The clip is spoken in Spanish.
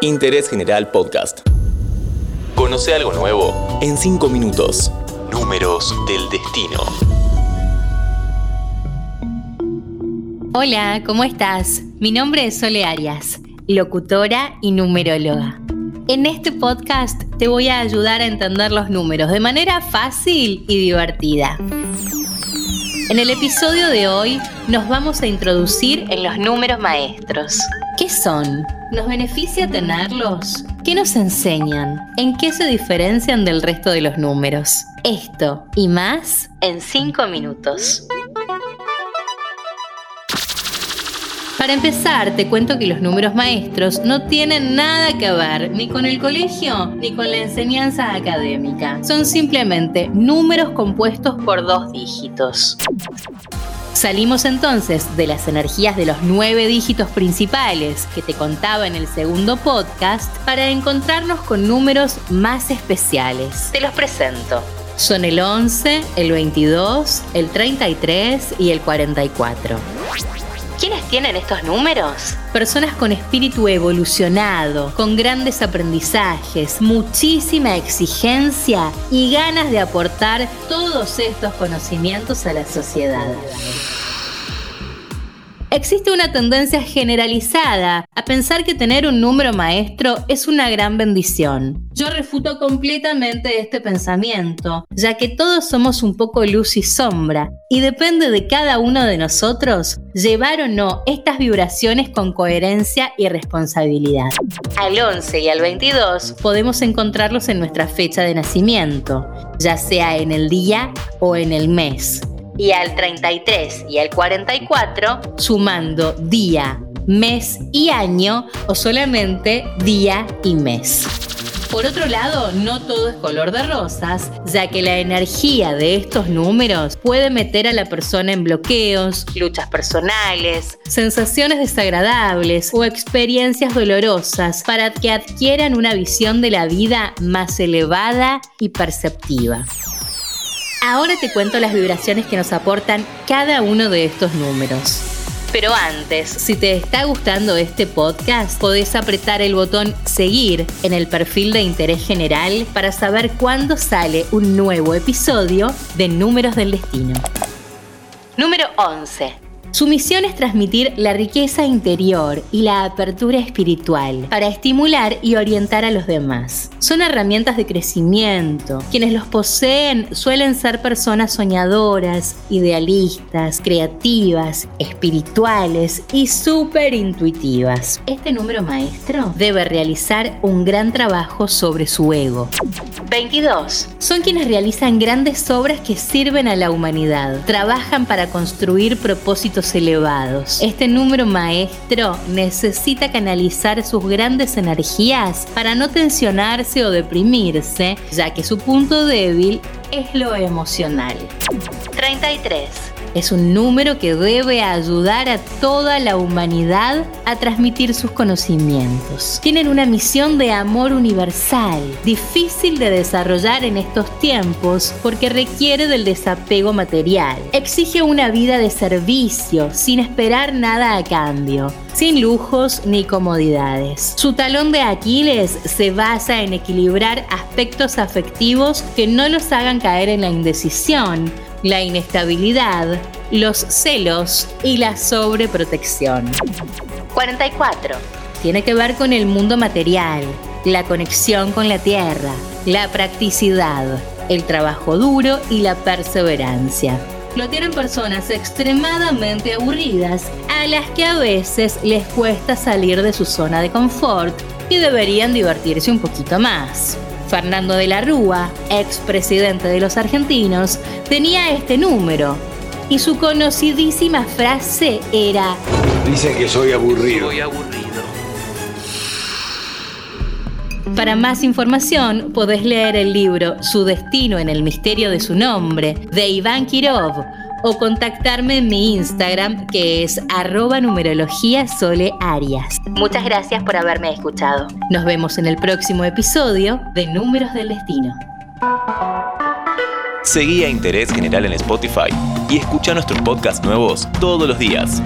Interés General Podcast. Conoce algo nuevo en 5 minutos. Números del destino. Hola, ¿cómo estás? Mi nombre es Sole Arias, locutora y numeróloga. En este podcast te voy a ayudar a entender los números de manera fácil y divertida. En el episodio de hoy nos vamos a introducir en los números maestros. ¿Qué son? ¿Nos beneficia tenerlos? ¿Qué nos enseñan? ¿En qué se diferencian del resto de los números? Esto y más en 5 minutos. Para empezar, te cuento que los números maestros no tienen nada que ver ni con el colegio ni con la enseñanza académica. Son simplemente números compuestos por dos dígitos. Salimos entonces de las energías de los nueve dígitos principales que te contaba en el segundo podcast para encontrarnos con números más especiales. Te los presento. Son el 11, el 22, el 33 y el 44. ¿Quiénes tienen estos números? Personas con espíritu evolucionado, con grandes aprendizajes, muchísima exigencia y ganas de aportar todos estos conocimientos a la sociedad. Existe una tendencia generalizada a pensar que tener un número maestro es una gran bendición. Yo refuto completamente este pensamiento, ya que todos somos un poco luz y sombra, y depende de cada uno de nosotros llevar o no estas vibraciones con coherencia y responsabilidad. Al 11 y al 22 podemos encontrarlos en nuestra fecha de nacimiento, ya sea en el día o en el mes y al 33 y al 44 sumando día, mes y año o solamente día y mes. Por otro lado, no todo es color de rosas, ya que la energía de estos números puede meter a la persona en bloqueos, luchas personales, sensaciones desagradables o experiencias dolorosas para que adquieran una visión de la vida más elevada y perceptiva. Ahora te cuento las vibraciones que nos aportan cada uno de estos números. Pero antes, si te está gustando este podcast, podés apretar el botón seguir en el perfil de interés general para saber cuándo sale un nuevo episodio de Números del Destino. Número 11. Su misión es transmitir la riqueza interior y la apertura espiritual para estimular y orientar a los demás. Son herramientas de crecimiento. Quienes los poseen suelen ser personas soñadoras, idealistas, creativas, espirituales y súper intuitivas. Este número maestro debe realizar un gran trabajo sobre su ego. 22. Son quienes realizan grandes obras que sirven a la humanidad. Trabajan para construir propósitos elevados. Este número maestro necesita canalizar sus grandes energías para no tensionarse o deprimirse, ya que su punto débil es lo emocional. 33. Es un número que debe ayudar a toda la humanidad a transmitir sus conocimientos. Tienen una misión de amor universal, difícil de desarrollar en estos tiempos porque requiere del desapego material. Exige una vida de servicio, sin esperar nada a cambio sin lujos ni comodidades. Su talón de Aquiles se basa en equilibrar aspectos afectivos que no los hagan caer en la indecisión, la inestabilidad, los celos y la sobreprotección. 44. Tiene que ver con el mundo material, la conexión con la tierra, la practicidad, el trabajo duro y la perseverancia lo tienen personas extremadamente aburridas a las que a veces les cuesta salir de su zona de confort y deberían divertirse un poquito más. Fernando de la Rúa, expresidente de los argentinos, tenía este número y su conocidísima frase era Dicen que soy aburrido. Soy aburrido. Para más información podés leer el libro Su destino en el misterio de su nombre de Iván Kirov o contactarme en mi Instagram que es arroba numerología sole arias. Muchas gracias por haberme escuchado. Nos vemos en el próximo episodio de Números del Destino. Seguí a Interés General en Spotify y escucha nuestros podcasts nuevos todos los días.